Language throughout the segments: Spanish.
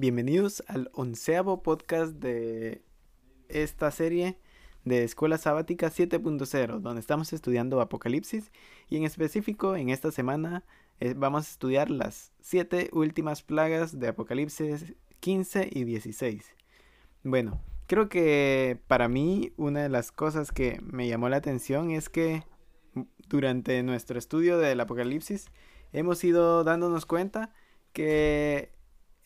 Bienvenidos al onceavo podcast de esta serie de Escuela Sabática 7.0, donde estamos estudiando Apocalipsis y en específico en esta semana eh, vamos a estudiar las siete últimas plagas de Apocalipsis 15 y 16. Bueno, creo que para mí una de las cosas que me llamó la atención es que durante nuestro estudio del Apocalipsis hemos ido dándonos cuenta que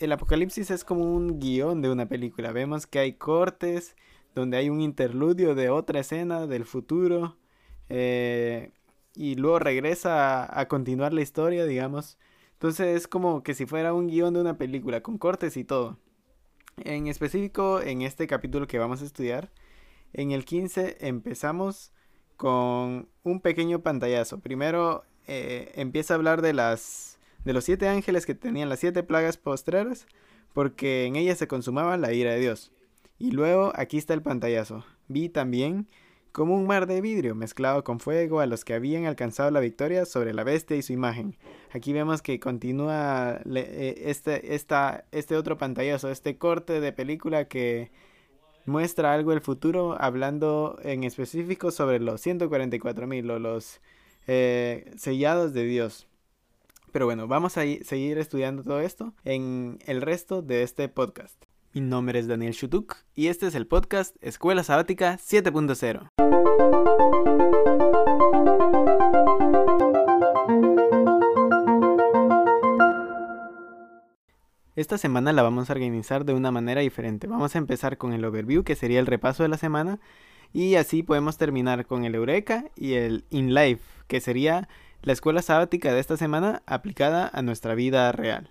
el Apocalipsis es como un guion de una película. Vemos que hay cortes donde hay un interludio de otra escena del futuro eh, y luego regresa a, continuar la historia, digamos. Entonces es como que si fuera un guion de una película con cortes y todo. En específico, en este capítulo que vamos a estudiar, en el 15 empezamos con un pequeño pantallazo. Primero eh, empieza a hablar de las de los siete ángeles que tenían las siete plagas postreras, porque en ellas se consumaba la ira de Dios. Y luego aquí está el pantallazo. Vi también como un mar de vidrio mezclado con fuego a los que habían alcanzado la victoria sobre la bestia y su imagen. Aquí vemos que continúa eh, este, esta, este otro pantallazo, este corte de película que muestra algo del futuro hablando en específico sobre los 144.000 o los eh, sellados de Dios. Pero bueno, vamos a seguir estudiando todo esto en el resto de este podcast. Mi nombre es Daniel Shutuk y este es el podcast Escuela Sabática 7.0. Esta semana la vamos a organizar de una manera diferente. Vamos a empezar con el overview, que sería el repaso de la semana, y así podemos terminar con el Eureka y el In Life, que sería la escuela sabática de esta semana aplicada a nuestra vida real.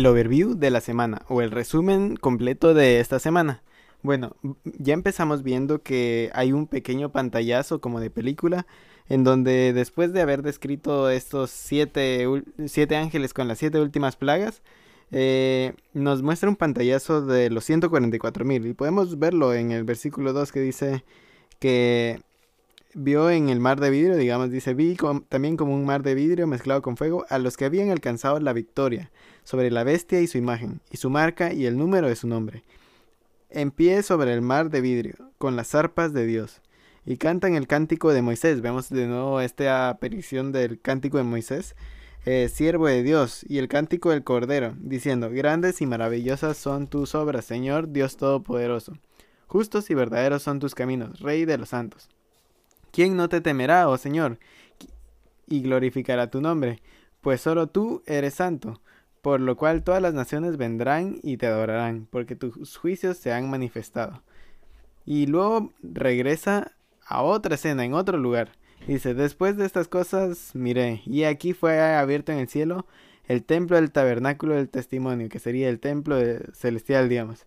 El overview de la semana o el resumen completo de esta semana. Bueno, ya empezamos viendo que hay un pequeño pantallazo como de película en donde después de haber descrito estos siete, siete ángeles con las siete últimas plagas, eh, nos muestra un pantallazo de los 144 mil y podemos verlo en el versículo 2 que dice que vio en el mar de vidrio, digamos, dice, vi también como un mar de vidrio mezclado con fuego a los que habían alcanzado la victoria sobre la bestia y su imagen, y su marca y el número de su nombre. En pie sobre el mar de vidrio, con las arpas de Dios, y cantan el cántico de Moisés. Vemos de nuevo esta aparición del cántico de Moisés, eh, siervo de Dios, y el cántico del Cordero, diciendo, Grandes y maravillosas son tus obras, Señor Dios Todopoderoso. Justos y verdaderos son tus caminos, Rey de los santos. ¿Quién no te temerá, oh Señor, y glorificará tu nombre? Pues solo tú eres santo, por lo cual todas las naciones vendrán y te adorarán, porque tus juicios se han manifestado. Y luego regresa a otra escena, en otro lugar. Dice, después de estas cosas miré, y aquí fue abierto en el cielo el templo del tabernáculo del testimonio, que sería el templo celestial, digamos.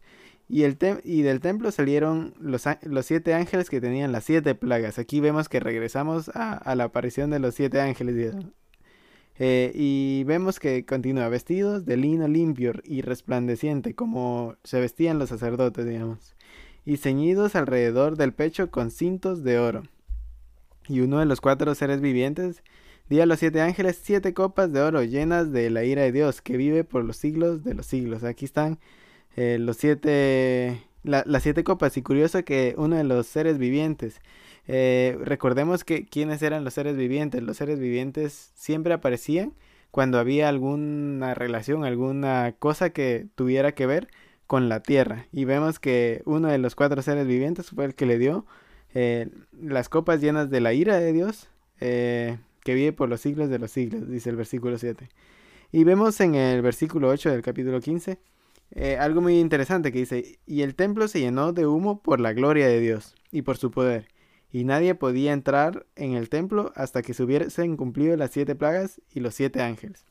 Y, el y del templo salieron los, los, siete ángeles que tenían las siete plagas. Aquí vemos que regresamos a, la aparición de los siete ángeles. Eh, y vemos que continúa vestidos de lino limpio y resplandeciente, como se vestían los sacerdotes, digamos. Y ceñidos alrededor del pecho con cintos de oro. Y uno de los cuatro seres vivientes dio a los siete ángeles siete copas de oro llenas de la ira de Dios, que vive por los siglos de los siglos. Aquí están eh, los siete, las siete copas. Y curioso que uno de los seres vivientes, eh, recordemos que quiénes eran los seres vivientes. Los seres vivientes siempre aparecían cuando había alguna relación, alguna cosa que tuviera que ver con la tierra. Y vemos que uno de los cuatro seres vivientes fue el que le dio eh, las copas llenas de la ira de Dios, que vive por los siglos de los siglos, dice el versículo 7. Y vemos en el versículo 8 del capítulo 15 eh, algo muy interesante que dice, y el templo se llenó de humo por la gloria de Dios y por su poder, y nadie podía entrar en el templo hasta que se hubiesen cumplido las siete plagas y los siete ángeles.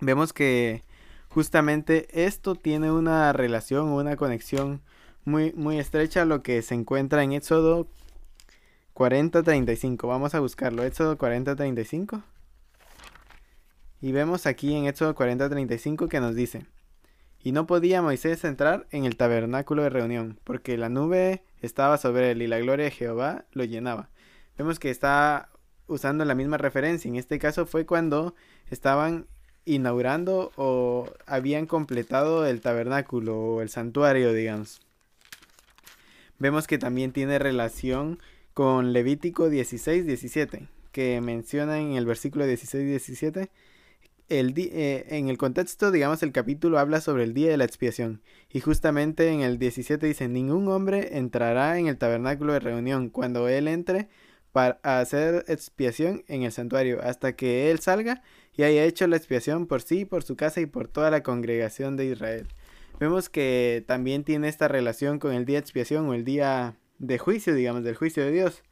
Vemos que justamente esto tiene una relación una conexión muy, muy estrecha lo que se encuentra en Éxodo 40-35. Vamos a buscarlo. Éxodo 40-35. Y vemos aquí en Éxodo 40-35 que nos dice, y no podía Moisés entrar en el tabernáculo de reunión, porque la nube estaba sobre él y la gloria de Jehová lo llenaba. Vemos que está usando la misma referencia. En este caso fue cuando estaban inaugurando o habían completado el tabernáculo o el santuario, digamos. Vemos que también tiene relación con Levítico 16, 17, que menciona en el versículo 16, 17 eh, en el contexto, digamos, el capítulo habla sobre el día de la expiación. Y justamente en el 17 dice, ningún hombre entrará en el tabernáculo de reunión cuando él entre para hacer expiación en el santuario, hasta que él salga y haya hecho la expiación por sí, por su casa y por toda la congregación de Israel. Vemos que también tiene esta relación con el día de expiación o el día de juicio, digamos, del juicio de Dios.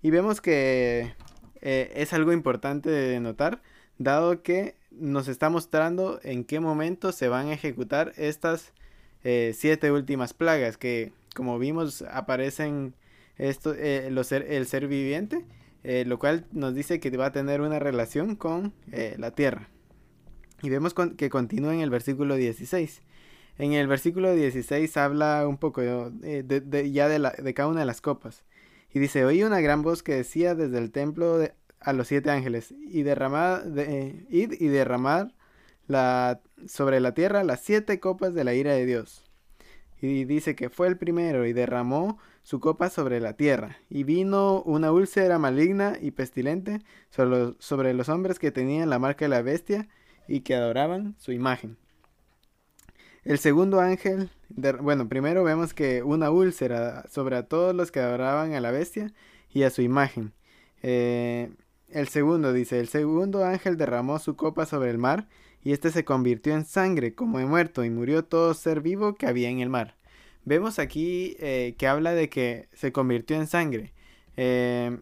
Y vemos que eh, es algo importante de notar, dado que nos está mostrando en qué momento se van a ejecutar estas eh, siete últimas plagas que como vimos aparecen esto, eh, el ser viviente, eh, lo cual nos dice que va a tener una relación con la tierra. Y vemos que continúa en el versículo 16. En el versículo 16 habla un poco de, ya de, de cada una de las copas. Y dice, oí una gran voz que decía desde el templo de, a los siete ángeles y derramar, de, id y derramar la, sobre la tierra las siete copas de la ira de Dios. Y dice que fue el primero y derramó su copa sobre la tierra. Y vino una úlcera maligna y pestilente sobre los, sobre los hombres que tenían la marca de la bestia y que adoraban su imagen. El segundo ángel, bueno, primero vemos que una úlcera sobre a todos los que adoraban a la bestia y a su imagen. Eh, el segundo dice, el segundo ángel derramó su copa sobre el mar, y éste se convirtió en sangre como de muerto, y murió todo ser vivo que había en el mar. Vemos aquí eh, que habla de que se convirtió en sangre. Eh,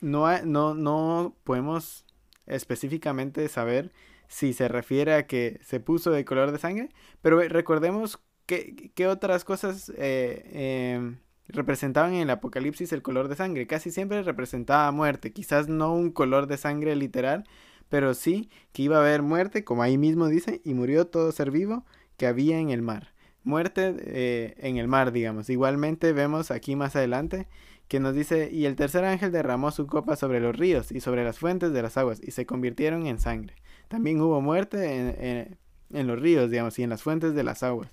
no, no, no podemos específicamente saber si se refiere a que se puso de color de sangre, pero recordemos que, que otras cosas eh, em, representaban en el Apocalipsis el color de sangre. Casi siempre representaba muerte. Quizás no un color de sangre literal, pero sí que iba a haber muerte, como ahí mismo dice, y murió todo ser vivo que había en el mar. Muerte eh, en el mar, digamos. Igualmente vemos aquí más adelante que nos dice, y el tercer ángel derramó su copa sobre los ríos y sobre las fuentes de las aguas, y se convirtieron en sangre. También hubo muerte en, en los ríos, digamos, y en las fuentes de las aguas.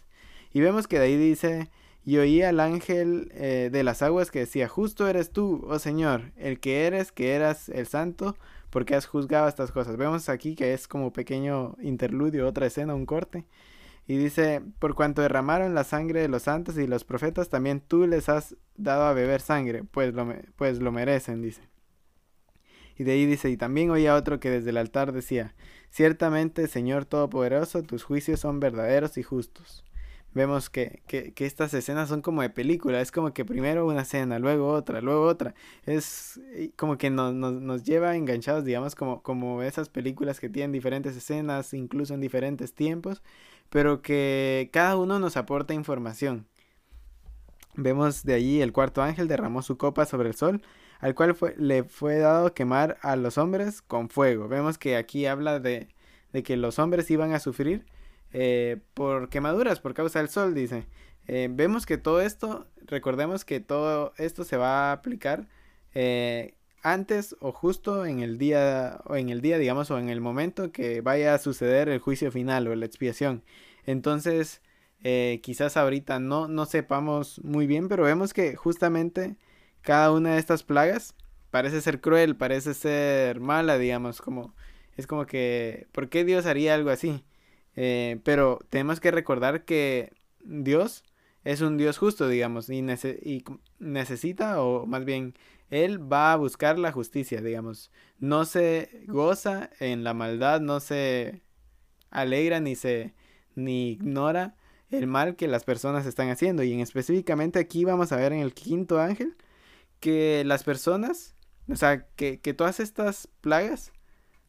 Y vemos que de ahí dice y oí al ángel eh, de las aguas que decía, justo eres tú, oh Señor, el que eres, que eras el santo, porque has juzgado estas cosas. Vemos aquí que es como pequeño interludio, otra escena, un corte. Y dice, por cuanto derramaron la sangre de los santos y los profetas, también tú les has dado a beber sangre, pues lo, pues lo merecen, dice. Y de ahí dice, y también oía otro que desde el altar decía, ciertamente, Señor Todopoderoso, tus juicios son verdaderos y justos vemos que, que, que, estas escenas son como de película, es como que primero una escena, luego otra, luego otra, es como que nos, nos, nos, lleva enganchados, digamos, como, como esas películas que tienen diferentes escenas, incluso en diferentes tiempos, pero que cada uno nos aporta información. Vemos de allí el cuarto ángel derramó su copa sobre el sol, al cual fue, le fue dado quemar a los hombres con fuego. Vemos que aquí habla de, de que los hombres iban a sufrir eh, por quemaduras por causa del sol, dice. Eh, vemos que todo esto, recordemos que todo esto se va a aplicar eh, antes o justo en el día, o en el día, digamos, o en el momento que vaya a suceder el juicio final o la expiación. Entonces, quizás ahorita no, no sepamos muy bien, pero vemos que justamente cada una de estas plagas parece ser cruel, parece ser mala, digamos, como es como que, ¿por qué Dios haría algo así? Eh, pero tenemos que recordar que Dios es un Dios justo, digamos, y, y, necesita, o más bien, Él va a buscar la justicia, digamos. No se goza en la maldad, no se alegra ni se ni ignora el mal que las personas están haciendo. Y en específicamente aquí vamos a ver en el quinto ángel que las personas, o sea, que, que todas estas plagas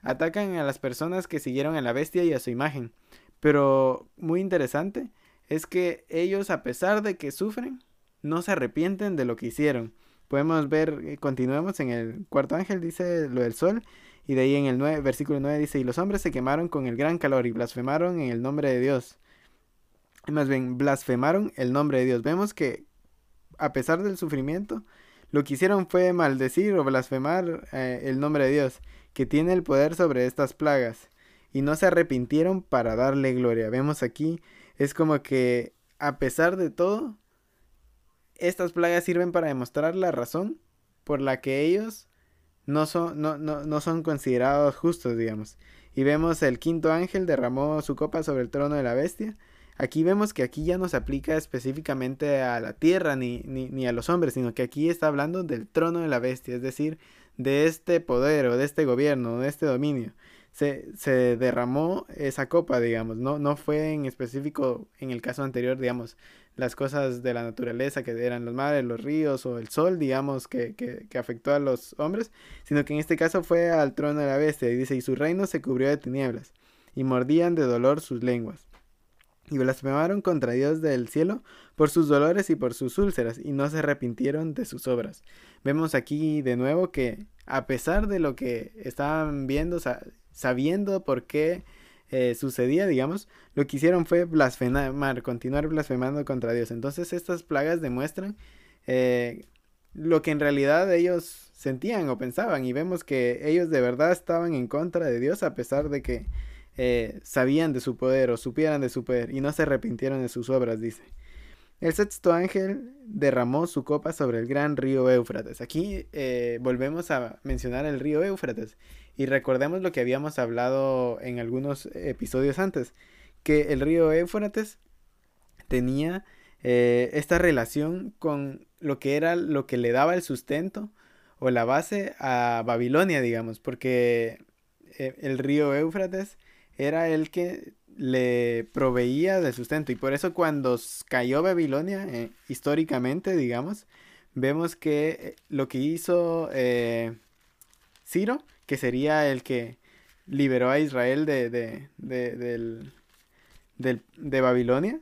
atacan a las personas que siguieron a la bestia y a su imagen. Pero muy interesante es que ellos, a pesar de que sufren, no se arrepienten de lo que hicieron. Podemos ver, eh, continuemos en el cuarto ángel, dice lo del sol, y de ahí en el 9, versículo 9 dice, y los hombres se quemaron con el gran calor y blasfemaron en el nombre de Dios. Más bien, blasfemaron el nombre de Dios. Vemos que a pesar del sufrimiento, lo que hicieron fue maldecir o blasfemar eh, el nombre de Dios, que tiene el poder sobre estas plagas, y no se arrepintieron para darle gloria. Vemos aquí, es como que a pesar de todo, estas plagas sirven para demostrar la razón por la que ellos no son, no, no, no son considerados justos, digamos. Y vemos el quinto ángel derramó su copa sobre el trono de la bestia. Aquí vemos que aquí ya no se aplica específicamente a la tierra ni, ni, ni, a los hombres, sino que aquí está hablando del trono de la bestia, es decir, de este poder o de este gobierno, de este dominio. Se, se derramó esa copa, digamos, no, no fue en específico en el caso anterior, digamos, las cosas de la naturaleza que eran los mares, los ríos o el sol, digamos, que, que, afectó a los hombres, sino que en este caso fue al trono de la bestia y dice, y su reino se cubrió de tinieblas, y mordían de dolor sus lenguas. Y blasfemaron contra Dios del cielo por sus dolores y por sus úlceras, y no se arrepintieron de sus obras. Vemos aquí de nuevo que, a pesar de lo que estaban viendo, sabiendo por qué eh, sucedía, digamos, lo que hicieron fue blasfemar, continuar blasfemando contra Dios. Entonces estas plagas demuestran eh, lo que en realidad ellos sentían o pensaban y vemos que ellos de verdad estaban en contra de Dios a pesar de que eh, sabían de su poder o supieran de su poder y no se arrepintieron de sus obras, dice. El sexto ángel derramó su copa sobre el gran río Éufrates. Aquí volvemos a mencionar el río Éufrates. Y recordemos lo que habíamos hablado en algunos episodios antes, que el río Éufrates tenía eh, esta relación con lo que era lo que le daba el sustento o la base a Babilonia, digamos, porque eh, el río Éufrates era el que le proveía de sustento. Y por eso cuando cayó Babilonia, eh, históricamente, digamos, vemos que lo que hizo Ciro que sería el que liberó a Israel de, de, de, de Babilonia,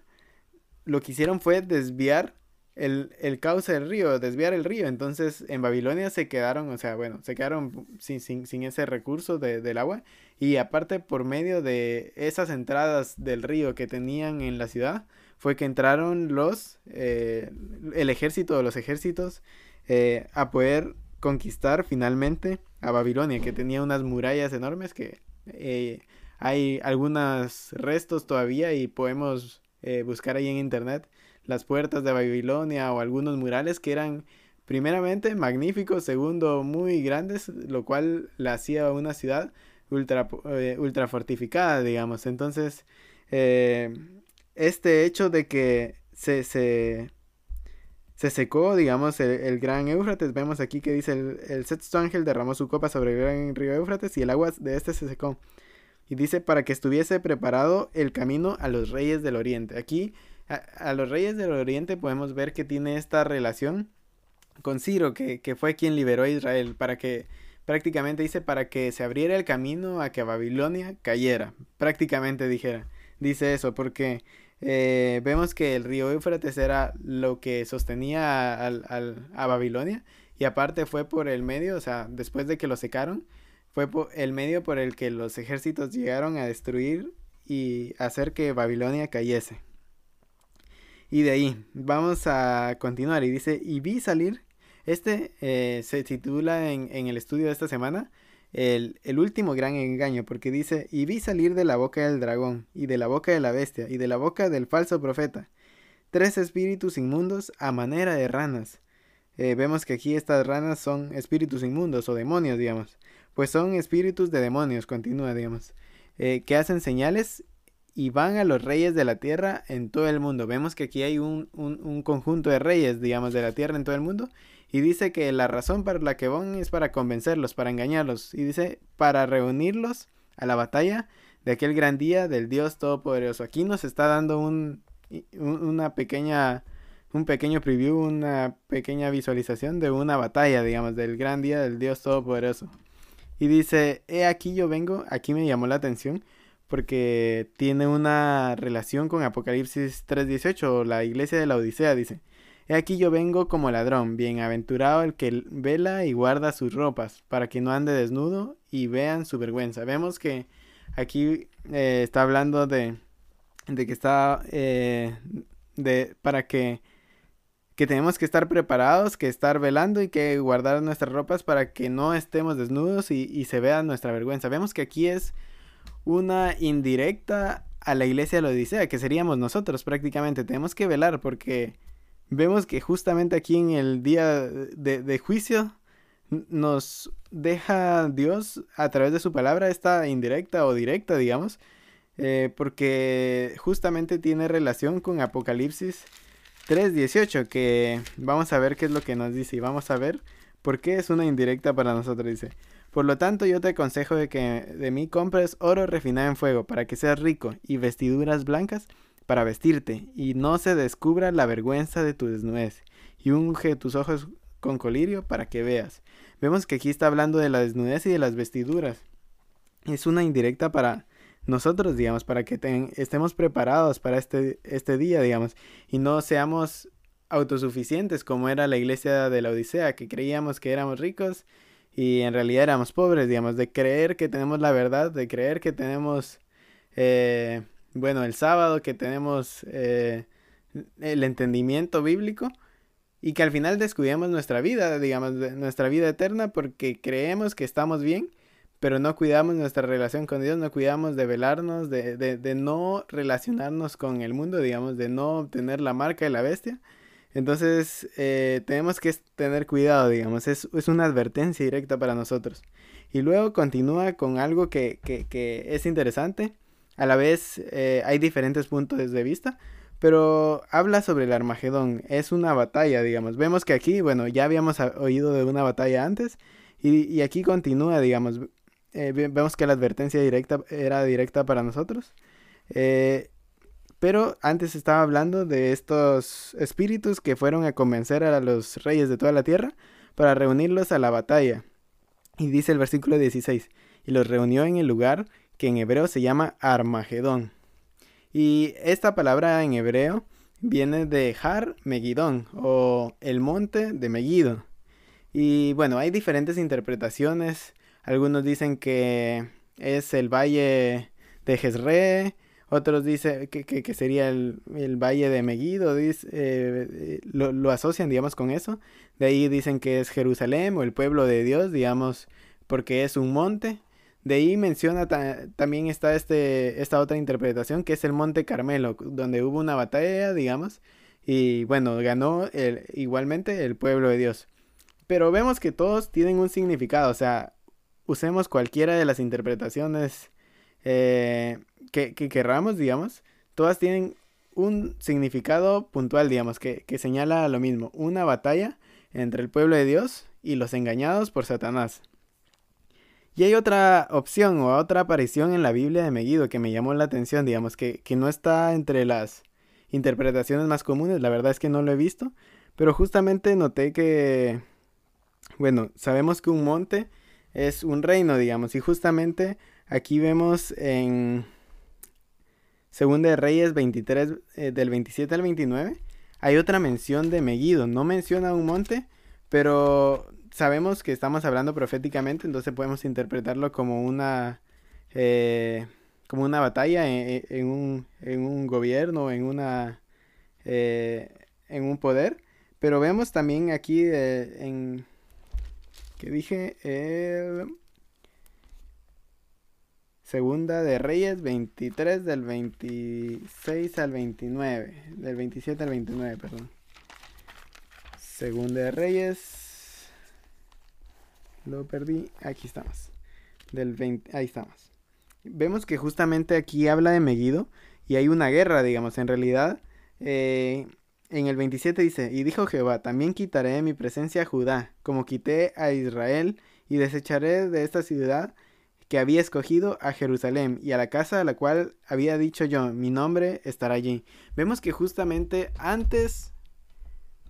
lo que hicieron fue desviar el, el, cauce del río, desviar el río. Entonces en Babilonia se quedaron, o sea, bueno, se quedaron sin, sin, sin ese recurso de, del agua. Y aparte por medio de esas entradas del río que tenían en la ciudad, fue que entraron los, eh, el ejército de los ejércitos eh, a poder conquistar finalmente a Babilonia, que tenía unas murallas enormes que eh, hay algunos restos todavía y podemos buscar ahí en internet las puertas de Babilonia o algunos murales que eran primeramente magníficos, segundo muy grandes, lo cual la hacía una ciudad ultra, eh, ultra fortificada, digamos. Entonces, este hecho de que se, se se secó, digamos, el, gran Éufrates. Vemos aquí que dice el, el, sexto ángel derramó su copa sobre el gran río Éufrates y el agua de este se secó. Y dice para que estuviese preparado el camino a los reyes del oriente. Aquí a, los reyes del oriente podemos ver que tiene esta relación con Ciro, que, que fue quien liberó a Israel, para que prácticamente dice para que se abriera el camino a que Babilonia cayera. Prácticamente dijera. Dice eso porque eh, vemos que el río Éufrates era lo que sostenía al, a Babilonia y aparte fue por el medio, o sea, después de que lo secaron, fue por el medio por el que los ejércitos llegaron a destruir y hacer que Babilonia cayese. Y de ahí vamos a continuar y dice, y vi salir, este eh, se titula en, en el estudio de esta semana, el, último gran engaño, porque dice, y vi salir de la boca del dragón, y de la boca de la bestia, y de la boca del falso profeta, tres espíritus inmundos a manera de ranas. Eh, vemos que aquí estas ranas son espíritus inmundos o demonios, digamos. Pues son espíritus de demonios, continúa, digamos. Eh, que hacen señales y van a los reyes de la tierra en todo el mundo. Vemos que aquí hay un, un, un conjunto de reyes, digamos, de la tierra en todo el mundo y dice que la razón para la que van es para convencerlos, para engañarlos. Y dice, para reunirlos a la batalla de aquel gran día del Dios Todopoderoso. Aquí nos está dando un, una pequeña, un pequeño preview, una pequeña visualización de una batalla, digamos, del gran día del Dios Todopoderoso. Y dice, he aquí yo vengo, aquí me llamó la atención, porque tiene una relación con Apocalipsis 3.18, la iglesia de la Odisea, dice. He aquí yo vengo como ladrón, bienaventurado el que vela y guarda sus ropas, para que no ande desnudo y vean su vergüenza. Vemos que aquí eh, está hablando de, de que está, eh, de, para que, que tenemos que estar preparados, que estar velando y que guardar nuestras ropas para que no estemos desnudos y, y se vea nuestra vergüenza. Vemos que aquí es una indirecta a la iglesia de la Odisea, que seríamos nosotros prácticamente. Tenemos que velar porque vemos que justamente aquí en el día de, juicio nos deja Dios a través de su palabra esta indirecta o directa, digamos, eh, porque justamente tiene relación con Apocalipsis 3.18, que vamos a ver qué es lo que nos dice y vamos a ver por qué es una indirecta para nosotros, dice. Por lo tanto, yo te aconsejo de que de mí compres oro refinado en fuego para que seas rico y vestiduras blancas para vestirte y no se descubra la vergüenza de tu desnudez y unge tus ojos con colirio para que veas. Vemos que aquí está hablando de la desnudez y de las vestiduras. Es una indirecta para nosotros, digamos, para que estemos preparados para este, este día, digamos, y no seamos autosuficientes como era la iglesia de la Odisea, que creíamos que éramos ricos y en realidad éramos pobres, digamos, de creer que tenemos la verdad, de creer que tenemos, eh, bueno, el sábado, que tenemos eh, el entendimiento bíblico y que al final descuidemos nuestra vida, digamos, nuestra vida eterna porque creemos que estamos bien, pero no cuidamos nuestra relación con Dios, no cuidamos de velarnos, de, de, de no relacionarnos con el mundo, digamos, de no obtener la marca de la bestia entonces, eh, tenemos que tener cuidado, digamos, es, una advertencia directa para nosotros. Y luego continúa con algo que, es interesante. A la vez eh, hay diferentes puntos de vista, pero habla sobre el Armagedón. Es una batalla, digamos. Vemos que aquí, bueno, ya habíamos oído de una batalla antes y, aquí continúa, digamos. Eh, vemos que la advertencia directa era directa para nosotros. Pero antes estaba hablando de estos espíritus que fueron a convencer a los reyes de toda la tierra para reunirlos a la batalla. Y dice el versículo 16, y los reunió en el lugar que en hebreo se llama Armagedón. Y esta palabra en hebreo viene de Har Megidón o el monte de Megiddo. Y bueno, hay diferentes interpretaciones. Algunos dicen que es el valle de Jezreel, otros dicen que, sería el, Valle de Megiddo, eh, lo, asocian, digamos, con eso. De ahí dicen que es Jerusalén o el pueblo de Dios, digamos, porque es un monte. De ahí menciona también está este, esta otra interpretación que es el Monte Carmelo, donde hubo una batalla, digamos, y bueno, ganó igualmente el pueblo de Dios. Pero vemos que todos tienen un significado, o sea, usemos cualquiera de las interpretaciones eh, que, querramos, digamos, todas tienen un significado puntual, digamos, que, que señala lo mismo, una batalla entre el pueblo de Dios y los engañados por Satanás. Y hay otra opción o otra aparición en la Biblia de Megiddo que me llamó la atención, digamos, que, que, no está entre las interpretaciones más comunes, la verdad es que no lo he visto, pero justamente noté que, bueno, sabemos que un monte es un reino, digamos, y justamente aquí vemos en Segunda de Reyes 23, eh, del 27 al 29, hay otra mención de Megiddo. No menciona un monte, pero sabemos que estamos hablando proféticamente, entonces podemos interpretarlo como una, eh, como una batalla en, un, en, un, gobierno, en, una, eh, en un poder. Pero vemos también aquí en... que dije? Segunda de Reyes 23 del 26 al 29. Del 27 al 29, perdón. Segunda de Reyes. Lo perdí. Aquí estamos. Del 20. Ahí estamos. Vemos que justamente aquí habla de Megiddo. Y hay una guerra, digamos. En realidad. Eh, en el 27 dice. Y dijo Jehová. También quitaré mi presencia a Judá. Como quité a Israel. Y desecharé de esta ciudad que había escogido a Jerusalén y a la casa a la cual había dicho yo, mi nombre estará allí. Vemos que justamente antes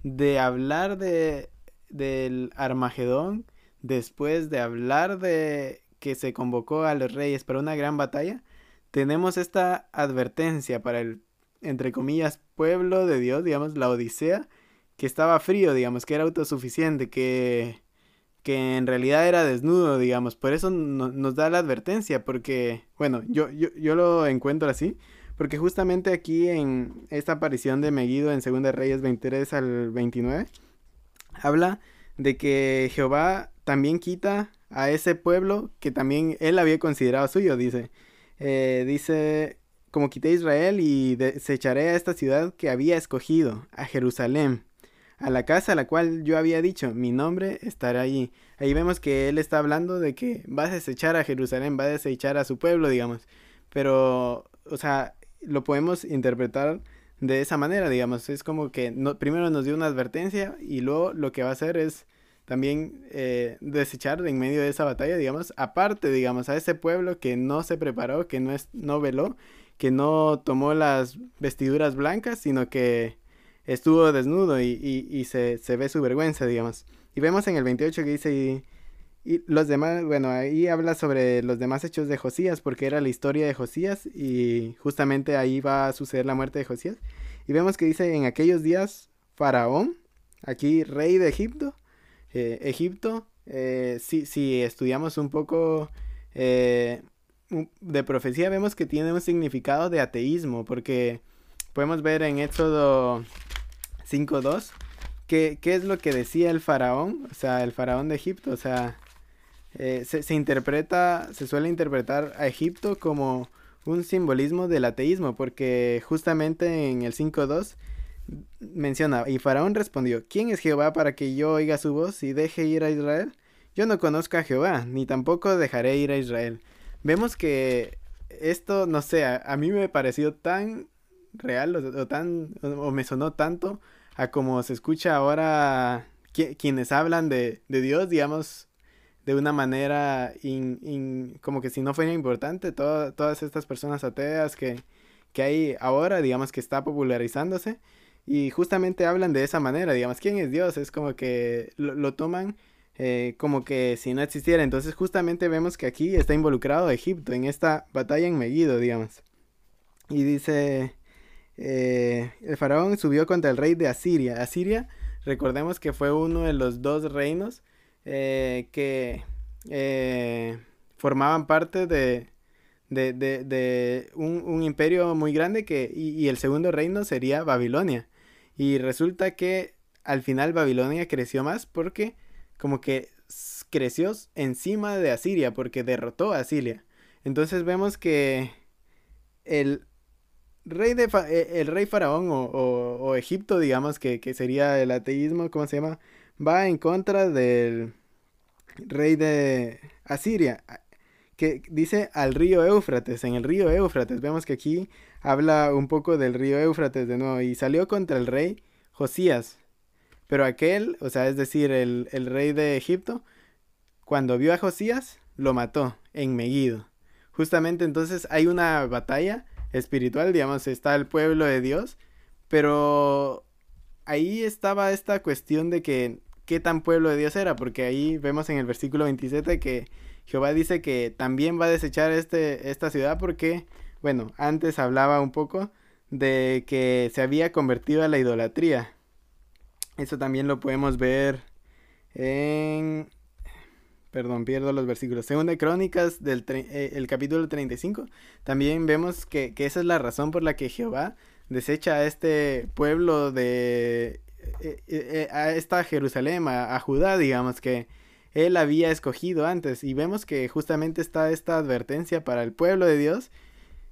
de hablar de del Armagedón, después de hablar de que se convocó a los reyes para una gran batalla, tenemos esta advertencia para el entre comillas pueblo de Dios, digamos la Odisea, que estaba frío, digamos, que era autosuficiente, que, que en realidad era desnudo, digamos. Por eso nos da la advertencia, porque, bueno, yo, yo, yo lo encuentro así, porque justamente aquí en esta aparición de Meguido en 2 Reyes 23 al 29, habla de que Jehová también quita a ese pueblo que también él había considerado suyo, dice. Eh, dice, como quité Israel y desecharé a esta ciudad que había escogido, a Jerusalén, a la casa a la cual yo había dicho, mi nombre estará allí. Ahí vemos que él está hablando de que va a desechar a Jerusalén, va a desechar a su pueblo, digamos. Pero, o sea, lo podemos interpretar de esa manera, digamos. Es como que primero nos dio una advertencia y luego lo que va a hacer es también eh, desechar en medio de esa batalla, digamos, aparte, digamos, a ese pueblo que no se preparó, que no, es, no veló, que no tomó las vestiduras blancas, sino que estuvo desnudo y, y, se, se, ve su vergüenza, digamos. Y vemos en el 28 que dice, y los demás, bueno, ahí habla sobre los demás hechos de Josías, porque era la historia de Josías y justamente ahí va a suceder la muerte de Josías. Y vemos que dice, en aquellos días, Faraón, aquí rey de Egipto, eh, Egipto, eh, si, si, estudiamos un poco eh, de profecía, vemos que tiene un significado de ateísmo, porque podemos ver en Éxodo 5.2 qué, qué es lo que decía el faraón, o sea, el faraón de Egipto, o sea, eh, se, interpreta, se suele interpretar a Egipto como un simbolismo del ateísmo, porque justamente en el 5.2 menciona, y Faraón respondió, ¿quién es Jehová para que yo oiga su voz y deje ir a Israel? Yo no conozco a Jehová, ni tampoco dejaré ir a Israel. Vemos que esto, no sé, a, mí me pareció tan real o, tan, o, me sonó tanto a como se escucha ahora quienes hablan de, de Dios, digamos, de una manera como que si no fuera importante, todas estas personas ateas que, que hay ahora, digamos que está popularizándose, y justamente hablan de esa manera, digamos, ¿quién es Dios? Es como que lo, toman eh, como que si no existiera. Entonces justamente vemos que aquí está involucrado Egipto en esta batalla en Megiddo, digamos. Y dice, eh, el faraón subió contra el rey de Asiria. Asiria, recordemos que fue uno de los dos reinos eh, que eh, formaban parte de, un, imperio muy grande que, y, el segundo reino sería Babilonia. Y resulta que al final Babilonia creció más porque como que creció encima de Asiria, porque derrotó a Asiria. Entonces vemos que el rey, de e, el rey faraón o, o, Egipto, digamos, que, que sería el ateísmo, ¿cómo se llama? va en contra del rey de Asiria, que dice al río Éufrates, en el río Éufrates. Vemos que aquí habla un poco del río Éufrates de nuevo, y salió contra el rey Josías. Pero aquel, o sea, es decir, el, el rey de Egipto, cuando vio a Josías, lo mató en Megiddo. Justamente entonces hay una batalla espiritual, digamos, está el pueblo de Dios, pero ahí estaba esta cuestión de que qué tan pueblo de Dios era, porque ahí vemos en el versículo 27 que Jehová dice que también va a desechar este, esta ciudad porque, bueno, antes hablaba un poco de que se había convertido a la idolatría. Eso también lo podemos ver en... Perdón, pierdo los versículos. Segunda Crónicas del eh, el capítulo 35. También vemos que, que esa es la razón por la que Jehová desecha a este pueblo de eh, eh, a esta Jerusalén, a, Judá, digamos que él había escogido antes. Y vemos que justamente está esta advertencia para el pueblo de Dios,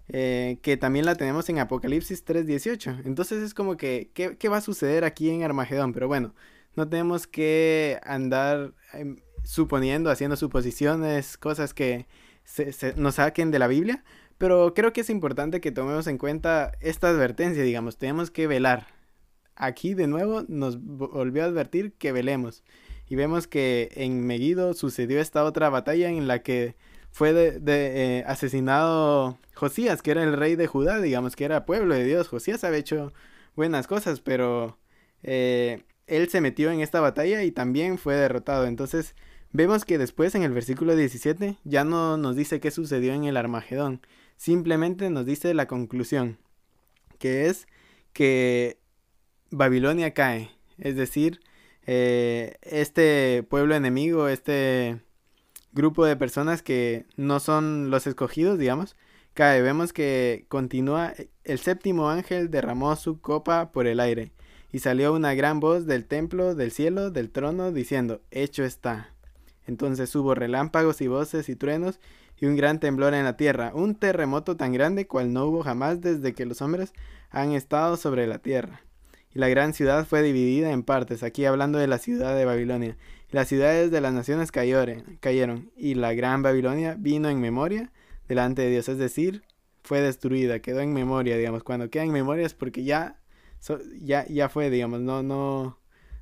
eh, que también la tenemos en Apocalipsis 3.18. Entonces es como que, ¿qué, va a suceder aquí en Armagedón? Pero bueno, no tenemos que andar em, suponiendo, haciendo suposiciones, cosas que se, nos saquen de la Biblia. Pero creo que es importante que tomemos en cuenta esta advertencia, digamos, tenemos que velar, aquí de nuevo nos volvió a advertir que velemos. Y vemos que en Megiddo sucedió esta otra batalla en la que fue de, eh, asesinado Josías, que era el rey de Judá, digamos que era pueblo de Dios. Josías había hecho buenas cosas, pero eh, él se metió en esta batalla y también fue derrotado. Entonces vemos que después en el versículo 17 ya no nos dice qué sucedió en el Armagedón, simplemente nos dice la conclusión, que es que Babilonia cae. es decir, eh, este pueblo enemigo, este grupo de personas que no son los escogidos, digamos, cae. Vemos que continúa, el séptimo ángel derramó su copa por el aire, y salió una gran voz del templo, del cielo, del trono, diciendo, hecho está. Entonces hubo relámpagos y voces y truenos, y un gran temblor en la tierra, un terremoto tan grande cual no hubo jamás desde que los hombres han estado sobre la tierra. Y la gran ciudad fue dividida en partes, aquí hablando de la ciudad de Babilonia. Las ciudades de las naciones cayeron, cayeron, y la gran Babilonia vino en memoria delante de Dios, es decir, fue destruida, quedó en memoria, digamos, cuando queda en memoria es porque ya, ya, ya fue, digamos, no, no,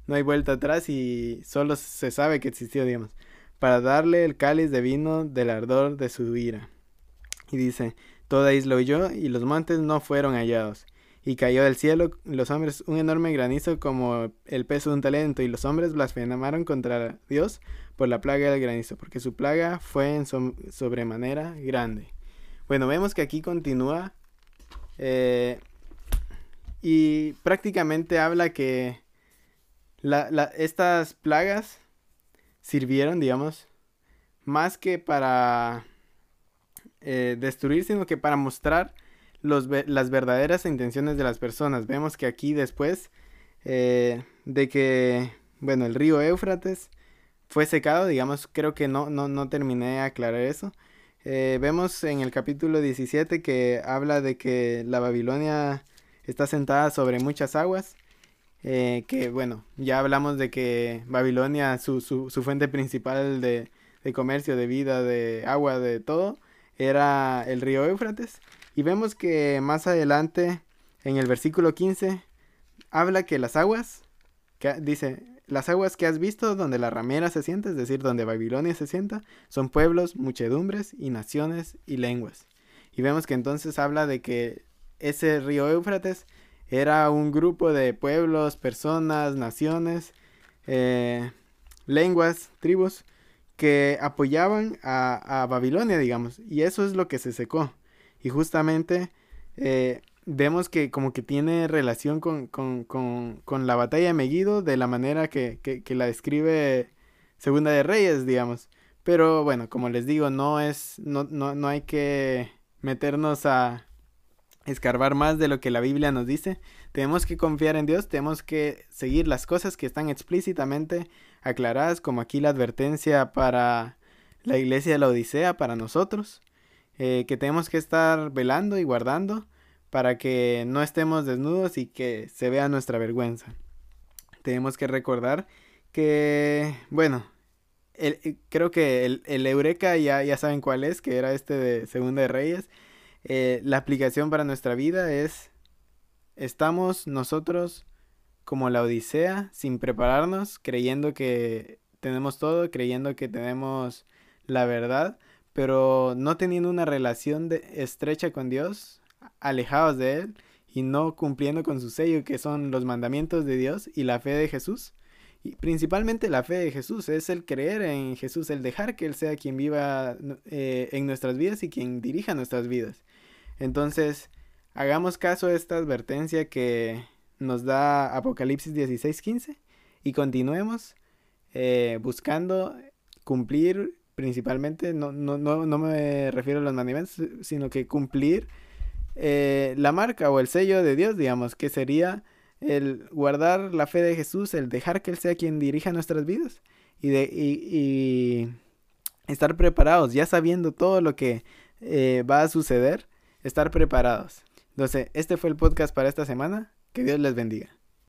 no hay vuelta atrás y solo se sabe que existió, digamos para darle el cáliz de vino del ardor de su ira. Y dice, toda isla huyó y los montes no fueron hallados. Y cayó del cielo los hombres un enorme granizo como el peso de un talento, y los hombres blasfemaron contra Dios por la plaga del granizo, porque su plaga fue en sobremanera grande. Bueno, vemos que aquí continúa eh, y prácticamente habla que estas plagas sirvieron, digamos, más que para eh, destruir, sino que para mostrar los, las verdaderas intenciones de las personas. Vemos que aquí después eh, de que, bueno, el río Éufrates fue secado, digamos, creo que no, no, no terminé de aclarar eso. Eh, vemos en el capítulo 17 que habla de que la Babilonia está sentada sobre muchas aguas eh, que bueno, ya hablamos de que Babilonia, su, su, fuente principal de, de, comercio, de vida, de agua, de todo, era el río Éufrates. Y vemos que más adelante, en el versículo 15, habla que las aguas, que, dice, las aguas que has visto donde la ramera se sienta, es decir, donde Babilonia se sienta, son pueblos, muchedumbres y naciones y lenguas. Y vemos que entonces habla de que ese río Éufrates era un grupo de pueblos, personas, naciones, eh, lenguas, tribus que apoyaban a, Babilonia, digamos, y eso es lo que se secó. Y justamente eh, vemos que como que tiene relación con, con, con, con, la batalla de Megiddo de la manera que, que, que la describe Segunda de Reyes, digamos. Pero bueno, como les digo, no es, no, no, no hay que meternos a, escarbar más de lo que la Biblia nos dice. Tenemos que confiar en Dios, tenemos que seguir las cosas que están explícitamente aclaradas, como aquí la advertencia para la iglesia de la Odisea, para nosotros, eh, que tenemos que estar velando y guardando para que no estemos desnudos y que se vea nuestra vergüenza. Tenemos que recordar que, bueno, creo que el, el Eureka ya, ya saben cuál es, que era este de Segunda de Reyes eh, la aplicación para nuestra vida es, estamos nosotros como la Odisea, sin prepararnos, creyendo que tenemos todo, creyendo que tenemos la verdad, pero no teniendo una relación de, estrecha con Dios, alejados de Él y no cumpliendo con su sello, que son los mandamientos de Dios y la fe de Jesús. Principalmente la fe de Jesús es el creer en Jesús, el dejar que Él sea quien viva eh, en nuestras vidas y quien dirija nuestras vidas. Entonces, hagamos caso a esta advertencia que nos da Apocalipsis 16:15 y continuemos eh, buscando cumplir principalmente, no, no, no, no, me refiero a los mandamientos, sino que cumplir eh, la marca o el sello de Dios, digamos, que sería el guardar la fe de Jesús, el dejar que Él sea quien dirija nuestras vidas y, de, y, estar preparados, ya sabiendo todo lo que eh, va a suceder estar preparados. Entonces, este fue el podcast para esta semana. Que Dios les bendiga.